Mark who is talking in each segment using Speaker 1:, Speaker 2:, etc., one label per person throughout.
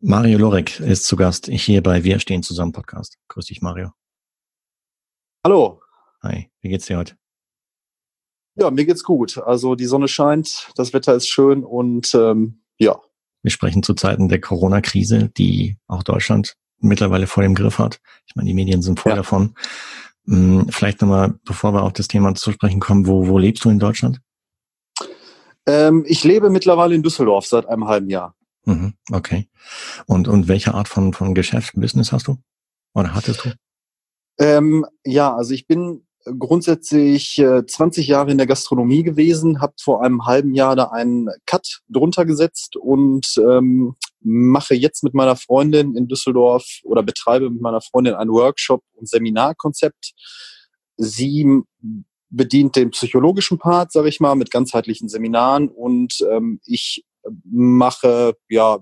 Speaker 1: Mario Lorek ist zu Gast hier bei Wir stehen zusammen Podcast. Grüß dich, Mario.
Speaker 2: Hallo.
Speaker 1: Hi, wie geht's dir heute?
Speaker 2: Ja, mir geht's gut. Also die Sonne scheint, das Wetter ist schön und ähm, ja.
Speaker 1: Wir sprechen zu Zeiten der Corona-Krise, die auch Deutschland mittlerweile vor dem Griff hat. Ich meine, die Medien sind voll ja. davon. Hm, vielleicht nochmal, bevor wir auf das Thema zu sprechen kommen, wo, wo lebst du in Deutschland?
Speaker 2: Ähm, ich lebe mittlerweile in Düsseldorf seit einem halben Jahr.
Speaker 1: Mhm, okay. Und, und welche Art von, von Geschäft, Business hast du? Oder hattest du?
Speaker 2: Ähm, ja, also ich bin grundsätzlich äh, 20 Jahre in der Gastronomie gewesen, habe vor einem halben Jahr da einen Cut drunter gesetzt und ähm, mache jetzt mit meiner Freundin in Düsseldorf oder betreibe mit meiner Freundin ein Workshop und Seminarkonzept. Sie bedient den psychologischen Part, sage ich mal, mit ganzheitlichen Seminaren und ähm, ich mache ja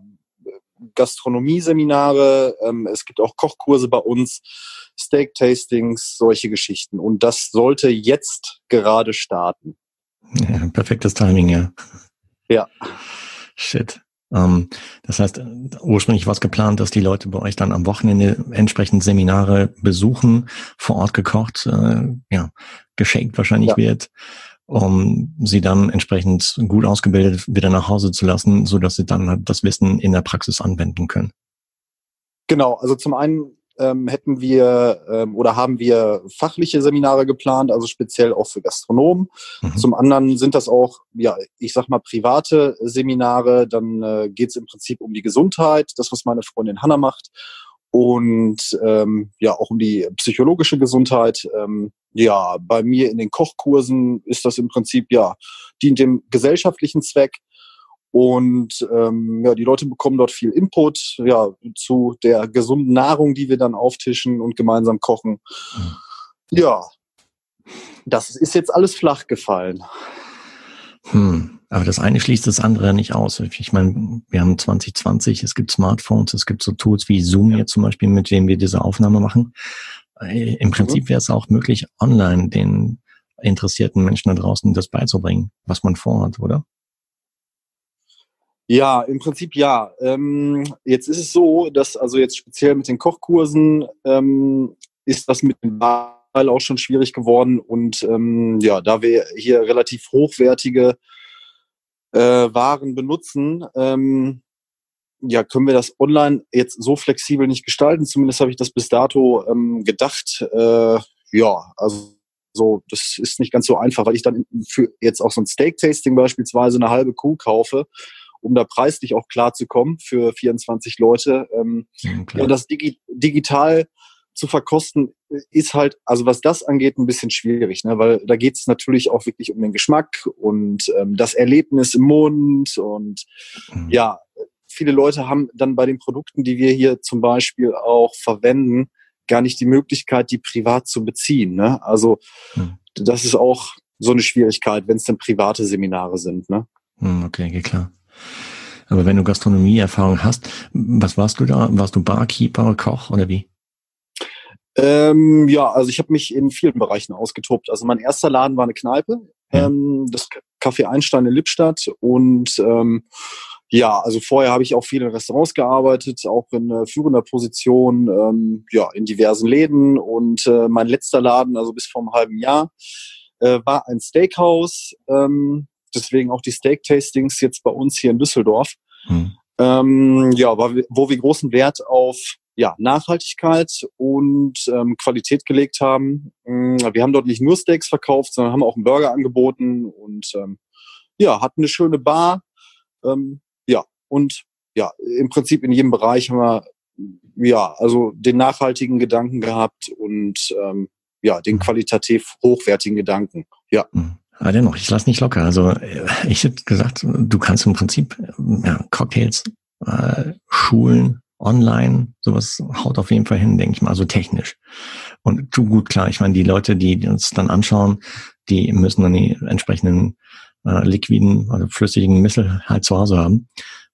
Speaker 2: Gastronomie-Seminare. Ähm, es gibt auch Kochkurse bei uns, Steak-Tastings, solche Geschichten. Und das sollte jetzt gerade starten.
Speaker 1: Ja, perfektes Timing, ja.
Speaker 2: Ja.
Speaker 1: Shit. Ähm, das heißt, ursprünglich war es geplant, dass die Leute bei euch dann am Wochenende entsprechend Seminare besuchen, vor Ort gekocht, äh, ja, geschenkt wahrscheinlich ja. wird, um sie dann entsprechend gut ausgebildet wieder nach Hause zu lassen, so dass sie dann halt das Wissen in der Praxis anwenden können.
Speaker 2: Genau, also zum einen ähm, hätten wir ähm, oder haben wir fachliche Seminare geplant, also speziell auch für Gastronomen. Mhm. Zum anderen sind das auch, ja, ich sag mal, private Seminare. Dann äh, geht es im Prinzip um die Gesundheit, das, was meine Freundin Hanna macht. Und ähm, ja, auch um die psychologische Gesundheit. Ähm, ja, bei mir in den Kochkursen ist das im Prinzip ja, dient dem gesellschaftlichen Zweck. Und ähm, ja, die Leute bekommen dort viel Input ja, zu der gesunden Nahrung, die wir dann auftischen und gemeinsam kochen. Mhm. Ja, das ist jetzt alles flach gefallen.
Speaker 1: Hm, aber das eine schließt das andere nicht aus. Ich meine, wir haben 2020, es gibt Smartphones, es gibt so Tools wie Zoom ja. jetzt zum Beispiel, mit denen wir diese Aufnahme machen. Äh, Im Prinzip mhm. wäre es auch möglich, online den interessierten Menschen da draußen das beizubringen, was man vorhat, oder?
Speaker 2: Ja, im Prinzip ja. Ähm, jetzt ist es so, dass also jetzt speziell mit den Kochkursen ähm, ist das mit dem Wahl auch schon schwierig geworden und ähm, ja, da wir hier relativ hochwertige äh, Waren benutzen, ähm, ja, können wir das online jetzt so flexibel nicht gestalten. Zumindest habe ich das bis dato ähm, gedacht. Äh, ja, also so, das ist nicht ganz so einfach, weil ich dann für jetzt auch so ein Steak-Tasting beispielsweise eine halbe Kuh kaufe um da preislich auch klar zu kommen für 24 Leute. Ähm, ja, und das Digi digital zu verkosten ist halt, also was das angeht, ein bisschen schwierig, ne? weil da geht es natürlich auch wirklich um den Geschmack und ähm, das Erlebnis im Mund und mhm. ja, viele Leute haben dann bei den Produkten, die wir hier zum Beispiel auch verwenden, gar nicht die Möglichkeit, die privat zu beziehen. Ne? Also mhm. das ist auch so eine Schwierigkeit, wenn es dann private Seminare sind. Ne?
Speaker 1: Mhm, okay, geht klar. Aber wenn du Gastronomieerfahrung hast, was warst du da? Warst du Barkeeper, Koch oder wie?
Speaker 2: Ähm, ja, also ich habe mich in vielen Bereichen ausgetobt. Also mein erster Laden war eine Kneipe, ähm, das Café Einstein in Lippstadt und ähm, ja, also vorher habe ich auch viel in Restaurants gearbeitet, auch in äh, führender Position, ähm, ja, in diversen Läden und äh, mein letzter Laden, also bis vor einem halben Jahr, äh, war ein Steakhouse, ähm, deswegen auch die Steak-Tastings jetzt bei uns hier in Düsseldorf. Hm. Ähm, ja, wo wir großen Wert auf ja, Nachhaltigkeit und ähm, Qualität gelegt haben. Mm, wir haben dort nicht nur Steaks verkauft, sondern haben auch einen Burger angeboten und ähm, ja, hatten eine schöne Bar. Ähm, ja, und ja, im Prinzip in jedem Bereich haben wir ja, also den nachhaltigen Gedanken gehabt und ähm, ja, den hm. qualitativ hochwertigen Gedanken. Ja.
Speaker 1: Mhm. Aber dennoch, ich lasse nicht locker. Also äh, ich hätte gesagt, du kannst im Prinzip ja, Cocktails, äh, Schulen, online, sowas haut auf jeden Fall hin, denke ich mal, also technisch. Und tu gut klar, ich meine, die Leute, die uns dann anschauen, die müssen dann die entsprechenden äh, liquiden, also flüssigen Mittel halt zu Hause haben,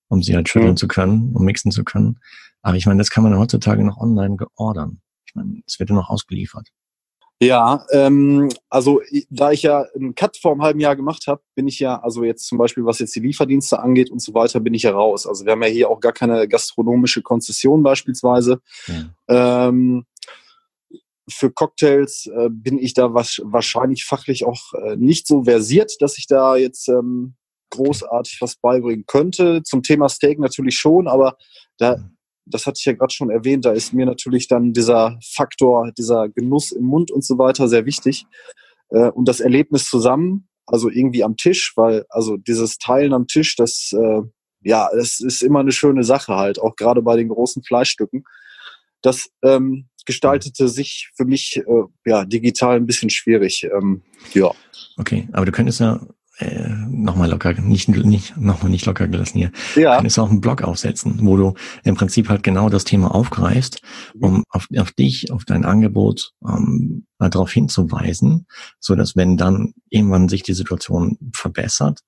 Speaker 1: um sie halt schütteln mhm. zu können, um mixen zu können. Aber ich meine, das kann man heutzutage noch online geordern. Ich meine, es wird ja noch ausgeliefert.
Speaker 2: Ja, ähm, also da ich ja einen Cut vor einem halben Jahr gemacht habe, bin ich ja, also jetzt zum Beispiel, was jetzt die Lieferdienste angeht und so weiter, bin ich ja raus. Also wir haben ja hier auch gar keine gastronomische Konzession beispielsweise. Ja. Ähm, für Cocktails äh, bin ich da was, wahrscheinlich fachlich auch äh, nicht so versiert, dass ich da jetzt ähm, großartig was beibringen könnte. Zum Thema Steak natürlich schon, aber da das hatte ich ja gerade schon erwähnt, da ist mir natürlich dann dieser Faktor, dieser Genuss im Mund und so weiter sehr wichtig. Äh, und das Erlebnis zusammen, also irgendwie am Tisch, weil also dieses Teilen am Tisch, das äh, ja, das ist immer eine schöne Sache halt, auch gerade bei den großen Fleischstücken. Das ähm, gestaltete sich für mich äh, ja digital ein bisschen schwierig. Ähm, ja.
Speaker 1: Okay, aber du könntest ja äh, nochmal locker, nicht, nicht, nochmal nicht locker gelassen hier. Ja. Kannst auch einen Blog aufsetzen, wo du im Prinzip halt genau das Thema aufgreifst, mhm. um auf, auf dich, auf dein Angebot ähm, darauf hinzuweisen, so dass wenn dann irgendwann sich die Situation verbessert,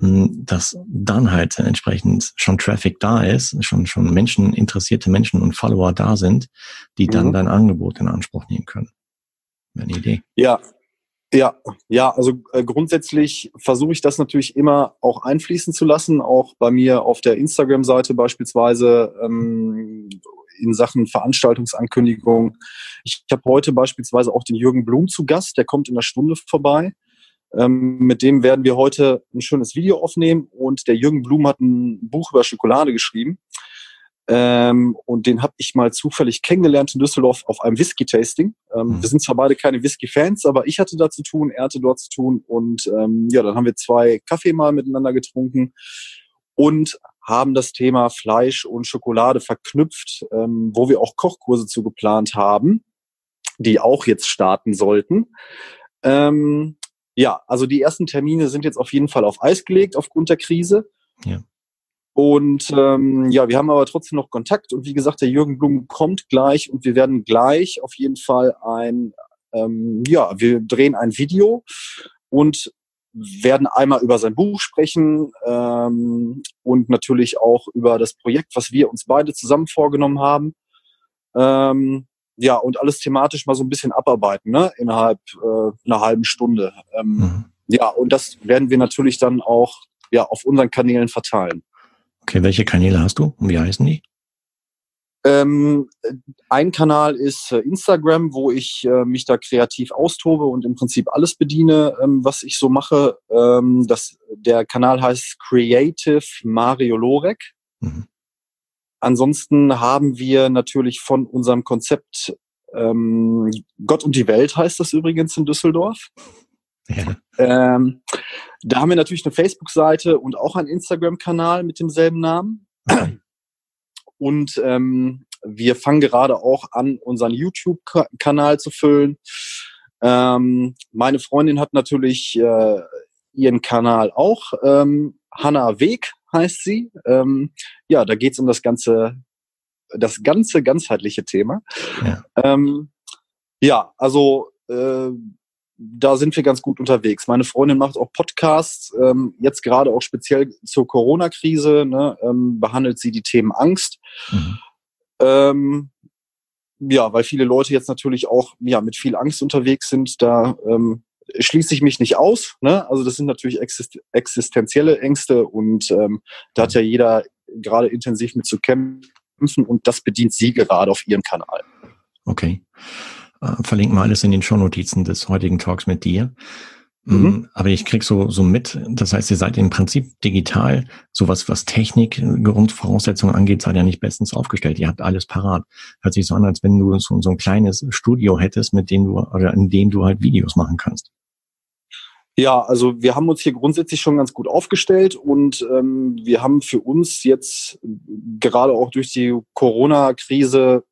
Speaker 1: hm, dass dann halt entsprechend schon Traffic da ist, schon, schon Menschen, interessierte Menschen und Follower da sind, die dann mhm. dein Angebot in Anspruch nehmen können.
Speaker 2: Eine Idee. Ja, ja, ja, also äh, grundsätzlich versuche ich das natürlich immer auch einfließen zu lassen, auch bei mir auf der Instagram-Seite beispielsweise ähm, in Sachen Veranstaltungsankündigung. Ich, ich habe heute beispielsweise auch den Jürgen Blum zu Gast, der kommt in einer Stunde vorbei. Ähm, mit dem werden wir heute ein schönes Video aufnehmen und der Jürgen Blum hat ein Buch über Schokolade geschrieben. Ähm, und den habe ich mal zufällig kennengelernt in Düsseldorf auf einem Whisky-Tasting. Ähm, mhm. Wir sind zwar beide keine Whisky-Fans, aber ich hatte da zu tun, er hatte dort zu tun. Und ähm, ja, dann haben wir zwei Kaffee mal miteinander getrunken und haben das Thema Fleisch und Schokolade verknüpft, ähm, wo wir auch Kochkurse zu geplant haben, die auch jetzt starten sollten. Ähm, ja, also die ersten Termine sind jetzt auf jeden Fall auf Eis gelegt aufgrund der Krise. Ja. Und ähm, ja, wir haben aber trotzdem noch Kontakt. Und wie gesagt, der Jürgen Blum kommt gleich und wir werden gleich auf jeden Fall ein, ähm, ja, wir drehen ein Video und werden einmal über sein Buch sprechen ähm, und natürlich auch über das Projekt, was wir uns beide zusammen vorgenommen haben. Ähm, ja, und alles thematisch mal so ein bisschen abarbeiten, ne? innerhalb äh, einer halben Stunde. Ähm, mhm. Ja, und das werden wir natürlich dann auch ja, auf unseren Kanälen verteilen.
Speaker 1: Okay, welche Kanäle hast du und wie heißen die?
Speaker 2: Ähm, ein Kanal ist äh, Instagram, wo ich äh, mich da kreativ austobe und im Prinzip alles bediene, ähm, was ich so mache. Ähm, das, der Kanal heißt Creative Mario Lorek. Mhm. Ansonsten haben wir natürlich von unserem Konzept ähm, Gott und die Welt heißt das übrigens in Düsseldorf. Ja. Da haben wir natürlich eine Facebook-Seite und auch einen Instagram-Kanal mit demselben Namen. Und ähm, wir fangen gerade auch an, unseren YouTube-Kanal zu füllen. Ähm, meine Freundin hat natürlich äh, ihren Kanal auch. Ähm, Hanna Weg heißt sie. Ähm, ja, da geht es um das ganze, das ganze ganzheitliche Thema. Ja, ähm, ja also äh, da sind wir ganz gut unterwegs. Meine Freundin macht auch Podcasts, ähm, jetzt gerade auch speziell zur Corona-Krise, ne, ähm, behandelt sie die Themen Angst. Mhm. Ähm, ja, weil viele Leute jetzt natürlich auch ja, mit viel Angst unterwegs sind, da ähm, schließe ich mich nicht aus. Ne? Also das sind natürlich exist existenzielle Ängste und ähm, da hat ja jeder gerade intensiv mit zu kämpfen und das bedient sie gerade auf ihrem Kanal.
Speaker 1: Okay. Äh, verlinken wir alles in den Shownotizen des heutigen Talks mit dir. Mhm. Aber ich krieg so, so mit, das heißt, ihr seid im Prinzip digital, sowas, was Technik, Grundvoraussetzungen angeht, seid ihr nicht bestens aufgestellt. Ihr habt alles parat. Hört sich so an, als wenn du so, so ein kleines Studio hättest, mit dem du, oder in dem du halt Videos machen kannst.
Speaker 2: Ja, also wir haben uns hier grundsätzlich schon ganz gut aufgestellt und ähm, wir haben für uns jetzt gerade auch durch die Corona-Krise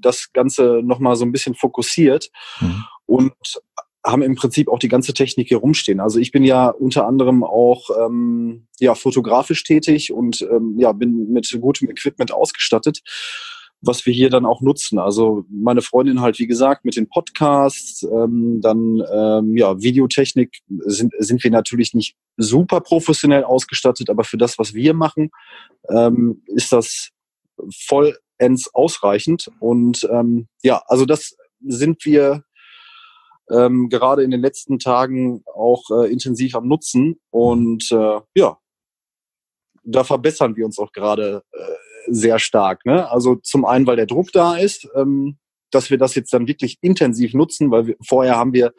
Speaker 2: das Ganze nochmal so ein bisschen fokussiert mhm. und haben im Prinzip auch die ganze Technik hier rumstehen. Also ich bin ja unter anderem auch ähm, ja fotografisch tätig und ähm, ja bin mit gutem Equipment ausgestattet was wir hier dann auch nutzen. Also meine Freundin halt, wie gesagt, mit den Podcasts, ähm, dann ähm, ja, Videotechnik sind, sind wir natürlich nicht super professionell ausgestattet, aber für das, was wir machen, ähm, ist das vollends ausreichend. Und ähm, ja, also das sind wir ähm, gerade in den letzten Tagen auch äh, intensiv am Nutzen. Und äh, ja, da verbessern wir uns auch gerade äh, sehr stark. Ne? Also zum einen, weil der Druck da ist, ähm, dass wir das jetzt dann wirklich intensiv nutzen, weil wir, vorher haben wir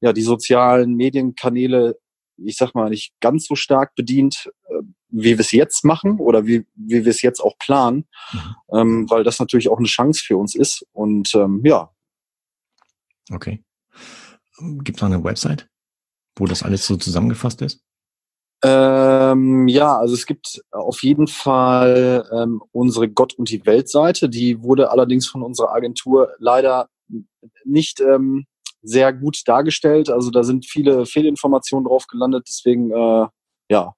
Speaker 2: ja die sozialen Medienkanäle, ich sag mal, nicht ganz so stark bedient, äh, wie wir es jetzt machen oder wie, wie wir es jetzt auch planen, mhm. ähm, weil das natürlich auch eine Chance für uns ist. Und ähm, ja.
Speaker 1: Okay. Gibt es eine Website, wo das alles so zusammengefasst ist?
Speaker 2: Ähm, ja, also es gibt auf jeden Fall ähm, unsere Gott und die Welt Seite. Die wurde allerdings von unserer Agentur leider nicht ähm, sehr gut dargestellt. Also da sind viele Fehlinformationen drauf gelandet. Deswegen, äh, ja,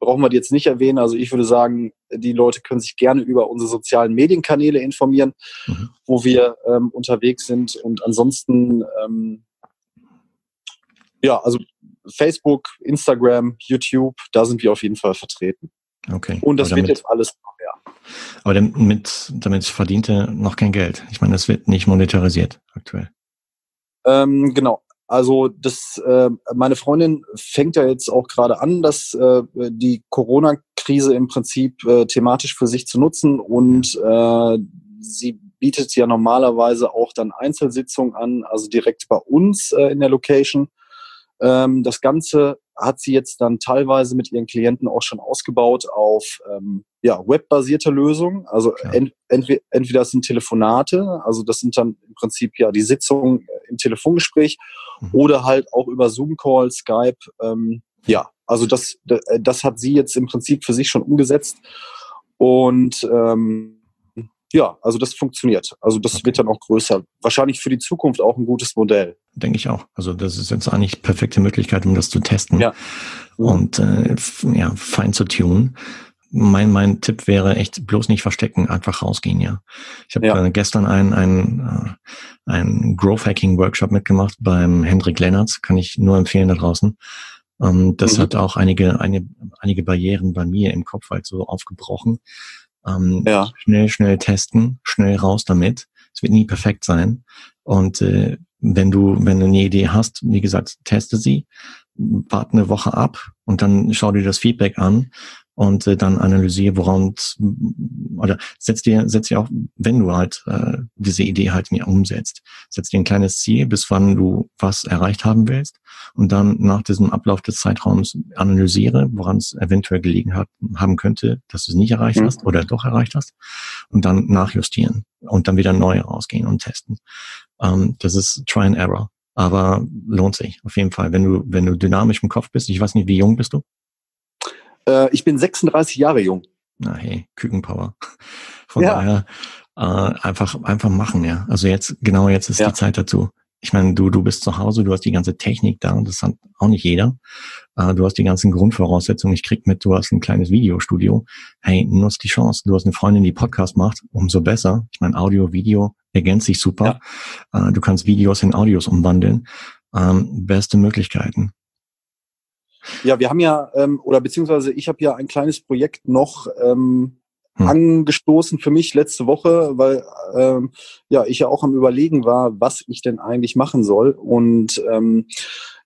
Speaker 2: brauchen wir die jetzt nicht erwähnen. Also ich würde sagen, die Leute können sich gerne über unsere sozialen Medienkanäle informieren, mhm. wo wir ähm, unterwegs sind. Und ansonsten, ähm, ja, also Facebook, Instagram, YouTube, da sind wir auf jeden Fall vertreten.
Speaker 1: Okay.
Speaker 2: Und das damit, wird jetzt alles noch mehr.
Speaker 1: Aber damit, damit verdient er noch kein Geld. Ich meine, das wird nicht monetarisiert aktuell.
Speaker 2: Ähm, genau. Also das, äh, meine Freundin fängt ja jetzt auch gerade an, dass äh, die Corona-Krise im Prinzip äh, thematisch für sich zu nutzen und äh, sie bietet ja normalerweise auch dann Einzelsitzungen an, also direkt bei uns äh, in der Location. Ähm, das Ganze hat sie jetzt dann teilweise mit ihren Klienten auch schon ausgebaut auf ähm, ja, webbasierte Lösungen. Also ent, entweder, entweder das sind Telefonate, also das sind dann im Prinzip ja die Sitzungen im Telefongespräch mhm. oder halt auch über Zoom-Call, Skype. Ähm, ja, also das, das hat sie jetzt im Prinzip für sich schon umgesetzt. Und ähm, ja, also das funktioniert. Also das okay. wird dann auch größer. Wahrscheinlich für die Zukunft auch ein gutes Modell.
Speaker 1: Denke ich auch. Also das ist jetzt eigentlich perfekte Möglichkeit, um das zu testen ja. und äh, ja, fein zu tunen. Mein, mein Tipp wäre echt bloß nicht verstecken, einfach rausgehen, ja. Ich habe ja. äh, gestern einen, einen, äh, einen Growth Hacking Workshop mitgemacht beim Hendrik Lennartz, kann ich nur empfehlen da draußen. Ähm, das mhm. hat auch einige, eine, einige Barrieren bei mir im Kopf halt so aufgebrochen ähm, ja. Schnell, schnell testen, schnell raus damit. Es wird nie perfekt sein. Und äh, wenn du, wenn du eine Idee hast, wie gesagt, teste sie, warte eine Woche ab und dann schau dir das Feedback an und äh, dann analysiere, woran oder setz dir, setz dir auch, wenn du halt äh, diese Idee halt mir umsetzt, setz dir ein kleines Ziel, bis wann du was erreicht haben willst und dann nach diesem Ablauf des Zeitraums analysiere, woran es eventuell gelegen hat, haben könnte, dass du es nicht erreicht mhm. hast oder doch erreicht hast und dann nachjustieren und dann wieder neu rausgehen und testen. Ähm, das ist Try and Error. Aber lohnt sich auf jeden Fall, wenn du, wenn du dynamisch im Kopf bist. Ich weiß nicht, wie jung bist du?
Speaker 2: Äh, ich bin 36 Jahre jung.
Speaker 1: Na hey, Kükenpower. Von ja. daher äh, einfach einfach machen, ja. Also jetzt genau jetzt ist ja. die Zeit dazu. Ich meine, du du bist zu Hause, du hast die ganze Technik da, das hat auch nicht jeder. Äh, du hast die ganzen Grundvoraussetzungen. Ich krieg mit, du hast ein kleines Videostudio. Hey, nutz die Chance. Du hast eine Freundin, die Podcast macht, umso besser. Ich meine, Audio, Video ergänzt sich super. Ja. Äh, du kannst Videos in Audios umwandeln. Ähm, beste Möglichkeiten.
Speaker 2: Ja, wir haben ja, ähm, oder beziehungsweise ich habe ja ein kleines Projekt noch ähm, hm. angestoßen für mich letzte Woche, weil ähm, ja ich ja auch am Überlegen war, was ich denn eigentlich machen soll. Und ähm,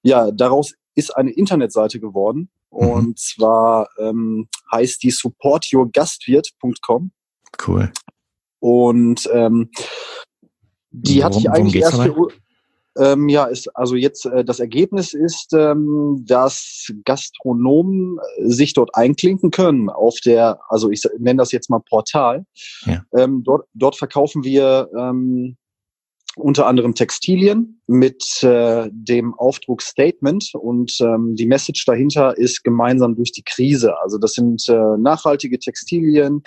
Speaker 2: ja, daraus ist eine Internetseite geworden. Mhm. Und zwar ähm, heißt die supportyourgastwirt.com.
Speaker 1: Cool.
Speaker 2: Und ähm, die worum, hatte ich eigentlich erst für, ähm, ja, ist, also jetzt äh, das Ergebnis ist, ähm, dass Gastronomen äh, sich dort einklinken können auf der, also ich nenne das jetzt mal Portal. Ja. Ähm, dort, dort verkaufen wir ähm, unter anderem Textilien mit äh, dem Aufdruck Statement und ähm, die Message dahinter ist gemeinsam durch die Krise. Also das sind äh, nachhaltige Textilien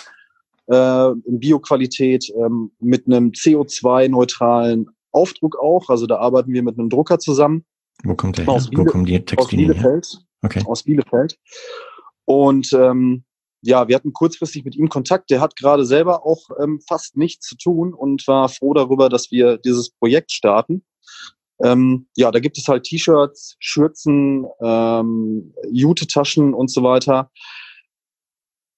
Speaker 2: äh, in Bioqualität ähm, mit einem CO2-neutralen Aufdruck auch. Also da arbeiten wir mit einem Drucker zusammen.
Speaker 1: Wo kommt der her? Wo kommen die Textilien
Speaker 2: aus Bielefeld. Her? Okay. Aus Bielefeld. Und ähm, ja, wir hatten kurzfristig mit ihm Kontakt. Der hat gerade selber auch ähm, fast nichts zu tun und war froh darüber, dass wir dieses Projekt starten. Ähm, ja, da gibt es halt T-Shirts, Schürzen, ähm, Jute-Taschen und so weiter.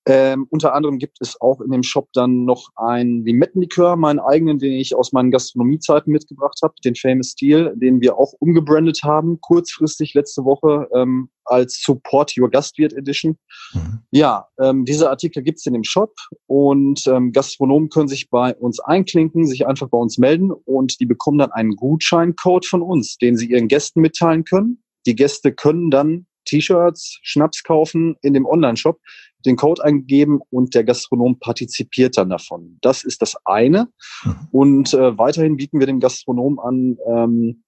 Speaker 2: Ähm, unter anderem gibt es auch in dem Shop dann noch ein Limettenlikör, meinen eigenen, den ich aus meinen Gastronomiezeiten mitgebracht habe, den Famous Steel, den wir auch umgebrandet haben, kurzfristig letzte Woche ähm, als Support Your Gastwirt Edition. Mhm. Ja, ähm, diese Artikel gibt's in dem Shop und ähm, Gastronomen können sich bei uns einklinken, sich einfach bei uns melden und die bekommen dann einen Gutscheincode von uns, den sie ihren Gästen mitteilen können. Die Gäste können dann T-Shirts, Schnaps kaufen in dem Online-Shop, den Code eingeben und der Gastronom partizipiert dann davon. Das ist das eine. Mhm. Und äh, weiterhin bieten wir dem Gastronom an, ähm,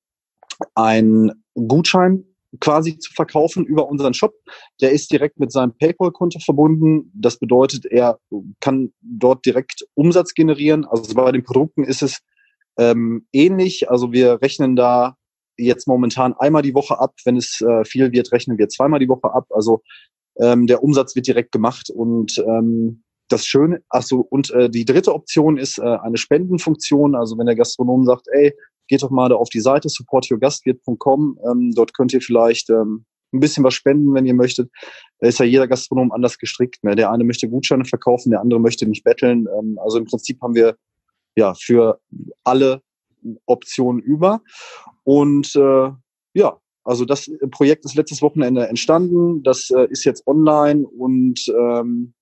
Speaker 2: einen Gutschein quasi zu verkaufen über unseren Shop. Der ist direkt mit seinem PayPal-Konto verbunden. Das bedeutet, er kann dort direkt Umsatz generieren. Also bei den Produkten ist es ähm, ähnlich. Also wir rechnen da jetzt momentan einmal die Woche ab. Wenn es äh, viel wird, rechnen wir zweimal die Woche ab. Also ähm, der Umsatz wird direkt gemacht und ähm, das Schöne, ach so, und äh, die dritte Option ist äh, eine Spendenfunktion. Also wenn der Gastronom sagt, ey, geht doch mal da auf die Seite supportyourgastwirt.com, ähm, dort könnt ihr vielleicht ähm, ein bisschen was spenden, wenn ihr möchtet. Da ist ja jeder Gastronom anders gestrickt. Ne? Der eine möchte Gutscheine verkaufen, der andere möchte nicht betteln. Ähm, also im Prinzip haben wir ja für alle Optionen über. Und äh, ja, also das Projekt ist letztes Wochenende entstanden. Das äh, ist jetzt online und ähm,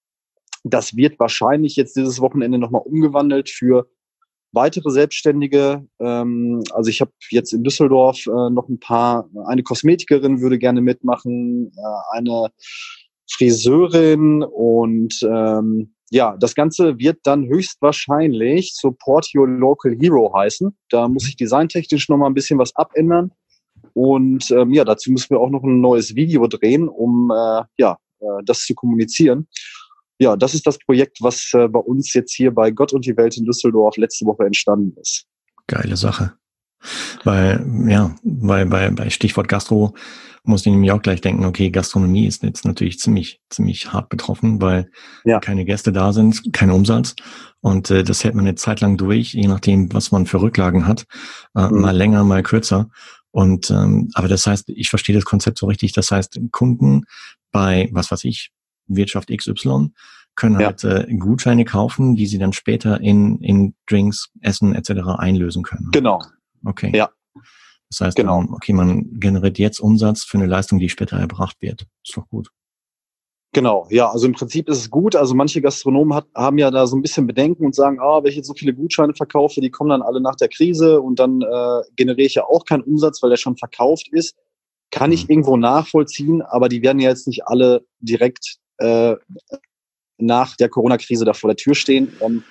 Speaker 2: das wird wahrscheinlich jetzt dieses Wochenende nochmal umgewandelt für weitere Selbstständige. Ähm, also ich habe jetzt in Düsseldorf äh, noch ein paar, eine Kosmetikerin würde gerne mitmachen, äh, eine Friseurin und ähm, ja, das Ganze wird dann höchstwahrscheinlich Support Your Local Hero heißen. Da muss ich designtechnisch nochmal ein bisschen was abändern. Und ähm, ja, dazu müssen wir auch noch ein neues Video drehen, um äh, ja, äh, das zu kommunizieren. Ja, das ist das Projekt, was äh, bei uns jetzt hier bei Gott und die Welt in Düsseldorf letzte Woche entstanden ist.
Speaker 1: Geile Sache. Weil, ja, weil bei, bei Stichwort Gastro muss ich nämlich auch gleich denken, okay, Gastronomie ist jetzt natürlich ziemlich, ziemlich hart betroffen, weil ja. keine Gäste da sind, kein Umsatz. Und äh, das hält man eine Zeit lang durch, je nachdem, was man für Rücklagen hat. Äh, mhm. Mal länger, mal kürzer. Und ähm, aber das heißt, ich verstehe das Konzept so richtig. Das heißt, Kunden bei, was weiß ich, Wirtschaft XY können ja. halt äh, Gutscheine kaufen, die sie dann später in, in Drinks, Essen etc. einlösen können.
Speaker 2: Genau.
Speaker 1: Okay. Ja. Das heißt, genau. Um, okay, man generiert jetzt Umsatz für eine Leistung, die später erbracht wird. Ist doch gut.
Speaker 2: Genau, ja, also im Prinzip ist es gut. Also manche Gastronomen hat, haben ja da so ein bisschen Bedenken und sagen, ah, wenn ich jetzt so viele Gutscheine verkaufe, die kommen dann alle nach der Krise und dann äh, generiere ich ja auch keinen Umsatz, weil der schon verkauft ist. Kann ich mhm. irgendwo nachvollziehen, aber die werden ja jetzt nicht alle direkt äh, nach der Corona-Krise da vor der Tür stehen. Ähm,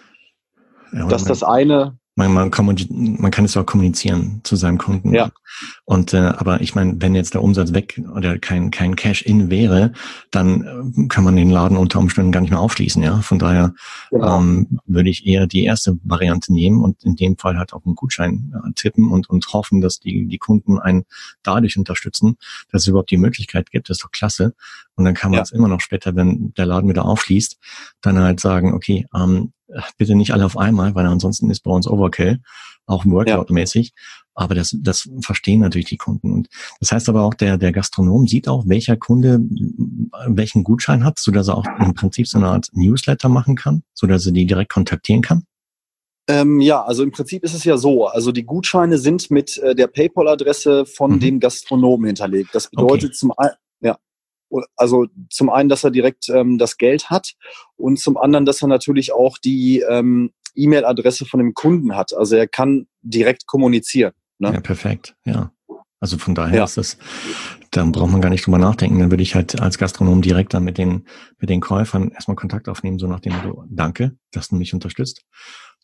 Speaker 2: ja, dass das eine
Speaker 1: man, man, kann, man kann es auch kommunizieren zu seinem Kunden. Ja. Und äh, aber ich meine, wenn jetzt der Umsatz weg oder kein kein Cash in wäre, dann äh, kann man den Laden unter Umständen gar nicht mehr aufschließen. Ja, von daher genau. ähm, würde ich eher die erste Variante nehmen und in dem Fall halt auch einen Gutschein äh, tippen und und hoffen, dass die die Kunden einen dadurch unterstützen, dass es überhaupt die Möglichkeit gibt. Das ist doch klasse. Und dann kann man es immer noch später, wenn der Laden wieder aufschließt, dann halt sagen, okay, ähm, bitte nicht alle auf einmal, weil ansonsten ist bei uns Overkill, auch Workout-mäßig. Aber das, das verstehen natürlich die Kunden. Und das heißt aber auch, der, der Gastronom sieht auch, welcher Kunde welchen Gutschein hat, so dass er auch im Prinzip so eine Art Newsletter machen kann, so dass er die direkt kontaktieren kann.
Speaker 2: Ähm, ja, also im Prinzip ist es ja so. Also die Gutscheine sind mit äh, der PayPal-Adresse von mhm. dem Gastronomen hinterlegt. Das bedeutet okay. zum einen, also zum einen, dass er direkt ähm, das Geld hat und zum anderen, dass er natürlich auch die ähm, E-Mail-Adresse von dem Kunden hat. Also er kann direkt kommunizieren.
Speaker 1: Ne? Ja, perfekt. Ja. Also von daher ja. ist das, dann braucht man gar nicht drüber nachdenken. Dann würde ich halt als Gastronom direkt dann mit den, mit den Käufern erstmal Kontakt aufnehmen, so nach dem Motto, danke, dass du mich unterstützt.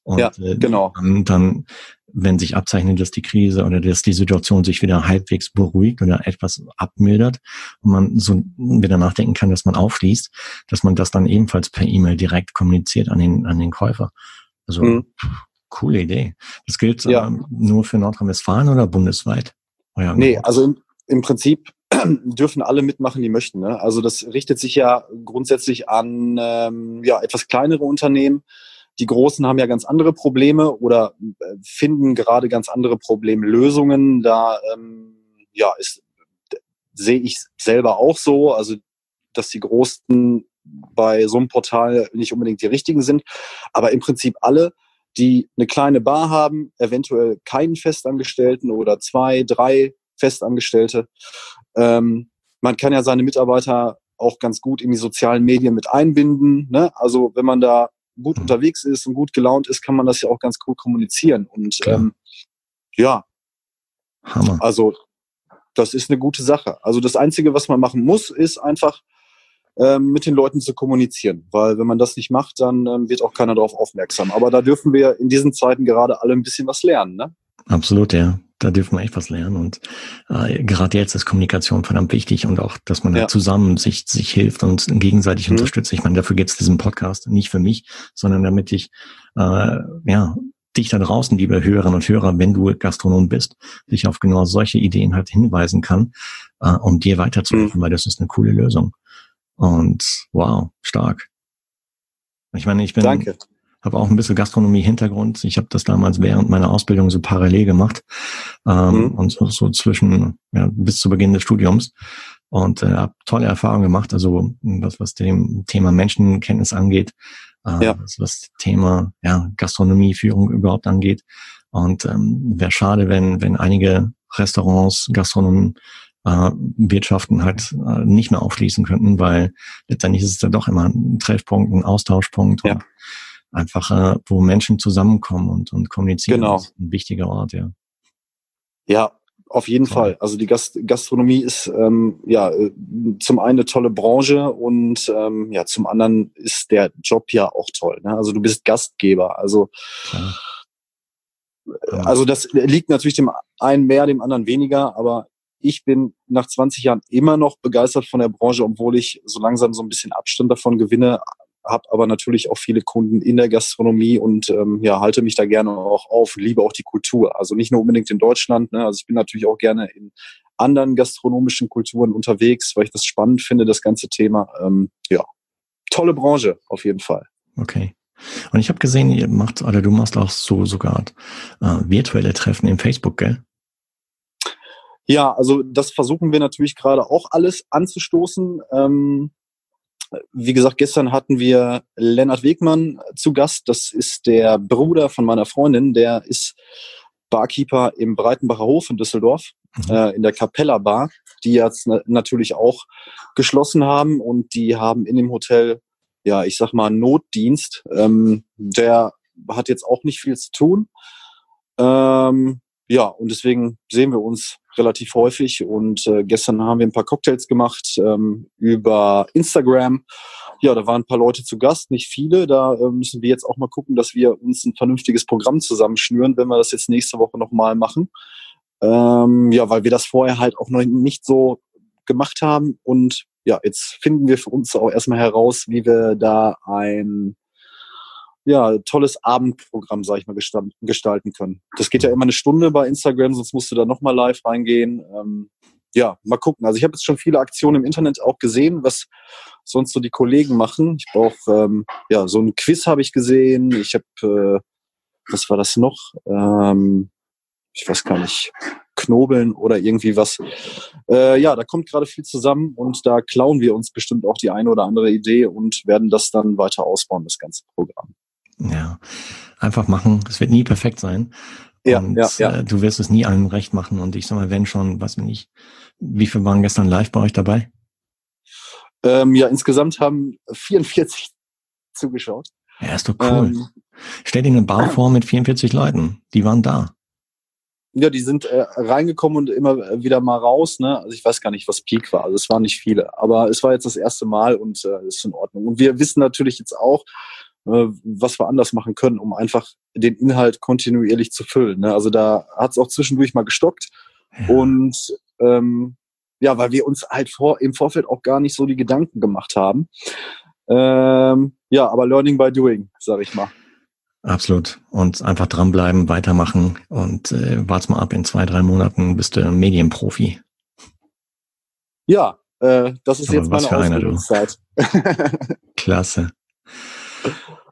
Speaker 1: Und ja, äh, genau. Dann, dann, wenn sich abzeichnet, dass die Krise oder dass die Situation sich wieder halbwegs beruhigt oder etwas abmildert und man so wieder nachdenken kann, dass man aufschließt, dass man das dann ebenfalls per E-Mail direkt kommuniziert an den, an den Käufer. Also mhm. coole Idee. Das gilt ja. ähm, nur für Nordrhein-Westfalen oder bundesweit?
Speaker 2: Ja, nee, also im, im Prinzip dürfen alle mitmachen, die möchten. Ne? Also das richtet sich ja grundsätzlich an ähm, ja, etwas kleinere Unternehmen die Großen haben ja ganz andere Probleme oder äh, finden gerade ganz andere Problemlösungen. Da ähm, ja, ist, sehe ich selber auch so, also dass die Großen bei so einem Portal nicht unbedingt die richtigen sind. Aber im Prinzip alle, die eine kleine Bar haben, eventuell keinen Festangestellten oder zwei, drei Festangestellte. Ähm, man kann ja seine Mitarbeiter auch ganz gut in die sozialen Medien mit einbinden. Ne? Also wenn man da gut mhm. unterwegs ist und gut gelaunt ist, kann man das ja auch ganz cool kommunizieren. Und ähm, ja, Hammer. also das ist eine gute Sache. Also das Einzige, was man machen muss, ist einfach ähm, mit den Leuten zu kommunizieren. Weil wenn man das nicht macht, dann ähm, wird auch keiner darauf aufmerksam. Aber da dürfen wir in diesen Zeiten gerade alle ein bisschen was lernen. Ne?
Speaker 1: Absolut, ja. Da dürfen wir echt was lernen. Und äh, gerade jetzt ist Kommunikation verdammt wichtig und auch, dass man ja. da zusammen sich, sich hilft und gegenseitig mhm. unterstützt. Ich meine, dafür gibt es diesen Podcast, nicht für mich, sondern damit ich äh, ja dich da draußen, liebe Hörerinnen und Hörer, wenn du Gastronom bist, dich auf genau solche Ideen halt hinweisen kann, äh, um dir weiterzuhelfen, mhm. weil das ist eine coole Lösung. Und wow, stark. Ich meine, ich bin, Danke habe auch ein bisschen Gastronomie-Hintergrund. Ich habe das damals während meiner Ausbildung so parallel gemacht ähm, mhm. und so, so zwischen ja, bis zu Beginn des Studiums und äh, habe tolle Erfahrungen gemacht. Also was was dem Thema Menschenkenntnis angeht, äh, ja. was, was Thema ja, Gastronomie, Führung überhaupt angeht. Und ähm, wäre schade, wenn wenn einige Restaurants, Gastronomie äh, Wirtschaften halt äh, nicht mehr aufschließen könnten, weil letztendlich ist es ja doch immer ein Treffpunkt, ein Austauschpunkt. Ja. Und einfach, äh, wo Menschen zusammenkommen und, und kommunizieren.
Speaker 2: Genau.
Speaker 1: Das ist ein wichtiger Ort, ja.
Speaker 2: Ja, auf jeden Fall. Also die Gast Gastronomie ist ähm, ja äh, zum einen eine tolle Branche und ähm, ja zum anderen ist der Job ja auch toll. Ne? Also du bist Gastgeber. Also Klar. also das liegt natürlich dem einen mehr, dem anderen weniger. Aber ich bin nach 20 Jahren immer noch begeistert von der Branche, obwohl ich so langsam so ein bisschen Abstand davon gewinne habe aber natürlich auch viele Kunden in der Gastronomie und ähm, ja, halte mich da gerne auch auf, liebe auch die Kultur. Also nicht nur unbedingt in Deutschland, ne? also ich bin natürlich auch gerne in anderen gastronomischen Kulturen unterwegs, weil ich das spannend finde, das ganze Thema. Ähm, ja, tolle Branche auf jeden Fall.
Speaker 1: Okay. Und ich habe gesehen, ihr macht, oder du machst auch so sogar äh, virtuelle Treffen im Facebook, gell?
Speaker 2: Ja, also das versuchen wir natürlich gerade auch alles anzustoßen. Ähm, wie gesagt, gestern hatten wir Lennart Wegmann zu Gast. Das ist der Bruder von meiner Freundin. Der ist Barkeeper im Breitenbacher Hof in Düsseldorf, mhm. äh, in der Capella Bar, die jetzt na natürlich auch geschlossen haben und die haben in dem Hotel, ja, ich sag mal, Notdienst. Ähm, der hat jetzt auch nicht viel zu tun. Ähm, ja, und deswegen sehen wir uns relativ häufig. Und äh, gestern haben wir ein paar Cocktails gemacht ähm, über Instagram. Ja, da waren ein paar Leute zu Gast, nicht viele. Da äh, müssen wir jetzt auch mal gucken, dass wir uns ein vernünftiges Programm zusammenschnüren, wenn wir das jetzt nächste Woche nochmal machen. Ähm, ja, weil wir das vorher halt auch noch nicht so gemacht haben. Und ja, jetzt finden wir für uns auch erstmal heraus, wie wir da ein ja, tolles Abendprogramm, sag ich mal, gestalten können. Das geht ja immer eine Stunde bei Instagram, sonst musst du da nochmal live reingehen. Ähm, ja, mal gucken. Also ich habe jetzt schon viele Aktionen im Internet auch gesehen, was sonst so die Kollegen machen. Ich brauche, ähm, ja, so ein Quiz habe ich gesehen. Ich habe, äh, was war das noch? Ähm, ich weiß gar nicht, Knobeln oder irgendwie was. Äh, ja, da kommt gerade viel zusammen und da klauen wir uns bestimmt auch die eine oder andere Idee und werden das dann weiter ausbauen, das ganze Programm.
Speaker 1: Ja, einfach machen. Es wird nie perfekt sein. Ja, und ja, ja. Äh, du wirst es nie allen recht machen. Und ich sag mal, wenn schon, was bin ich, wie viel waren gestern live bei euch dabei?
Speaker 2: Ähm, ja, insgesamt haben 44 zugeschaut.
Speaker 1: Ja, ist doch cool. Ähm, Stell dir eine Bar vor mit 44 Leuten. Die waren da.
Speaker 2: Ja, die sind äh, reingekommen und immer wieder mal raus. Ne? Also ich weiß gar nicht, was Peak war. Also es waren nicht viele. Aber es war jetzt das erste Mal und äh, ist in Ordnung. Und wir wissen natürlich jetzt auch, äh, was wir anders machen können, um einfach den Inhalt kontinuierlich zu füllen. Ne? Also da hat es auch zwischendurch mal gestockt. Ja. Und ähm, ja, weil wir uns halt vor, im Vorfeld auch gar nicht so die Gedanken gemacht haben. Ähm, ja, aber Learning by Doing, sage ich mal.
Speaker 1: Absolut. Und einfach dranbleiben, weitermachen und äh, warte mal ab, in zwei, drei Monaten bist du Medienprofi.
Speaker 2: Ja, äh, das ist Aber jetzt meine Ausbildungszeit.
Speaker 1: Klasse.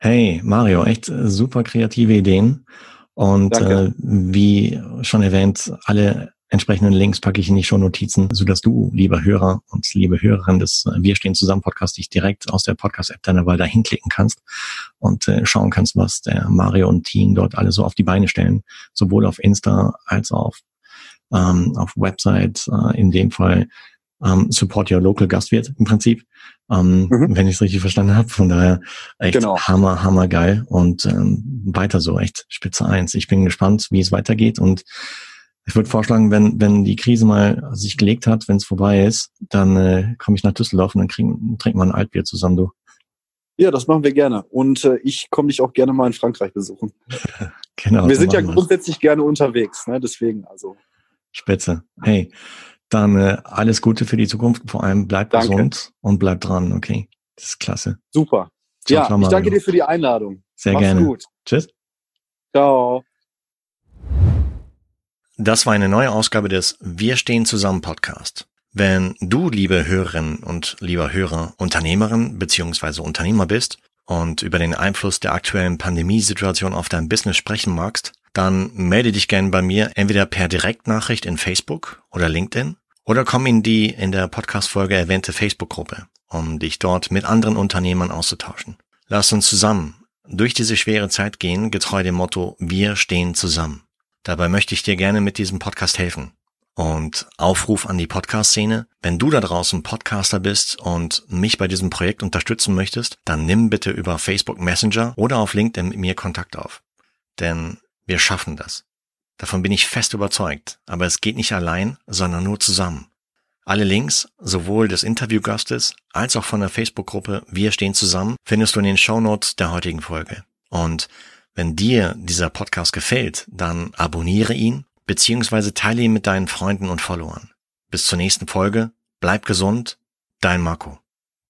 Speaker 1: Hey, Mario, echt äh, super kreative Ideen. Und äh, wie schon erwähnt, alle entsprechenden Links packe ich in die Shownotizen, sodass du, lieber Hörer und liebe Hörerin des Wir stehen zusammen Podcast, dich direkt aus der Podcast-App deiner Wahl dahin klicken kannst und äh, schauen kannst, was der Mario und Team dort alle so auf die Beine stellen, sowohl auf Insta als auch auf, ähm, auf Website, äh, in dem Fall ähm, Support Your Local Gastwirt im Prinzip, ähm, mhm. wenn ich es richtig verstanden habe. Von daher echt genau. hammer, hammer geil und ähm, weiter so, echt Spitze eins. Ich bin gespannt, wie es weitergeht und ich würde vorschlagen, wenn, wenn die Krise mal sich gelegt hat, wenn es vorbei ist, dann äh, komme ich nach Düsseldorf und dann kriegen, trinken wir ein Altbier zusammen, du.
Speaker 2: Ja, das machen wir gerne. Und äh, ich komme dich auch gerne mal in Frankreich besuchen. genau. Wir sind ja grundsätzlich gerne unterwegs, ne? Deswegen, also.
Speaker 1: Spitze. Hey, dann äh, alles Gute für die Zukunft. Vor allem bleib danke. gesund und bleib dran, okay? Das ist klasse.
Speaker 2: Super. Ciao, ja, ich danke dir für die Einladung.
Speaker 1: Sehr Mach's gerne. Gut. Tschüss.
Speaker 2: Ciao.
Speaker 1: Das war eine neue Ausgabe des Wir stehen zusammen Podcast. Wenn du, liebe Hörerin und lieber Hörer, Unternehmerin bzw. Unternehmer bist und über den Einfluss der aktuellen Pandemiesituation auf dein Business sprechen magst, dann melde dich gerne bei mir entweder per Direktnachricht in Facebook oder LinkedIn oder komm in die in der Podcast-Folge erwähnte Facebook-Gruppe, um dich dort mit anderen Unternehmern auszutauschen. Lass uns zusammen durch diese schwere Zeit gehen, getreu dem Motto Wir stehen zusammen. Dabei möchte ich dir gerne mit diesem Podcast helfen. Und Aufruf an die Podcast-Szene. Wenn du da draußen Podcaster bist und mich bei diesem Projekt unterstützen möchtest, dann nimm bitte über Facebook Messenger oder auf LinkedIn mit mir Kontakt auf. Denn wir schaffen das. Davon bin ich fest überzeugt. Aber es geht nicht allein, sondern nur zusammen. Alle Links, sowohl des Interviewgastes als auch von der Facebook-Gruppe Wir stehen zusammen, findest du in den Show Notes der heutigen Folge. Und wenn dir dieser Podcast gefällt, dann abonniere ihn beziehungsweise teile ihn mit deinen Freunden und Followern. Bis zur nächsten Folge. Bleib gesund. Dein Marco.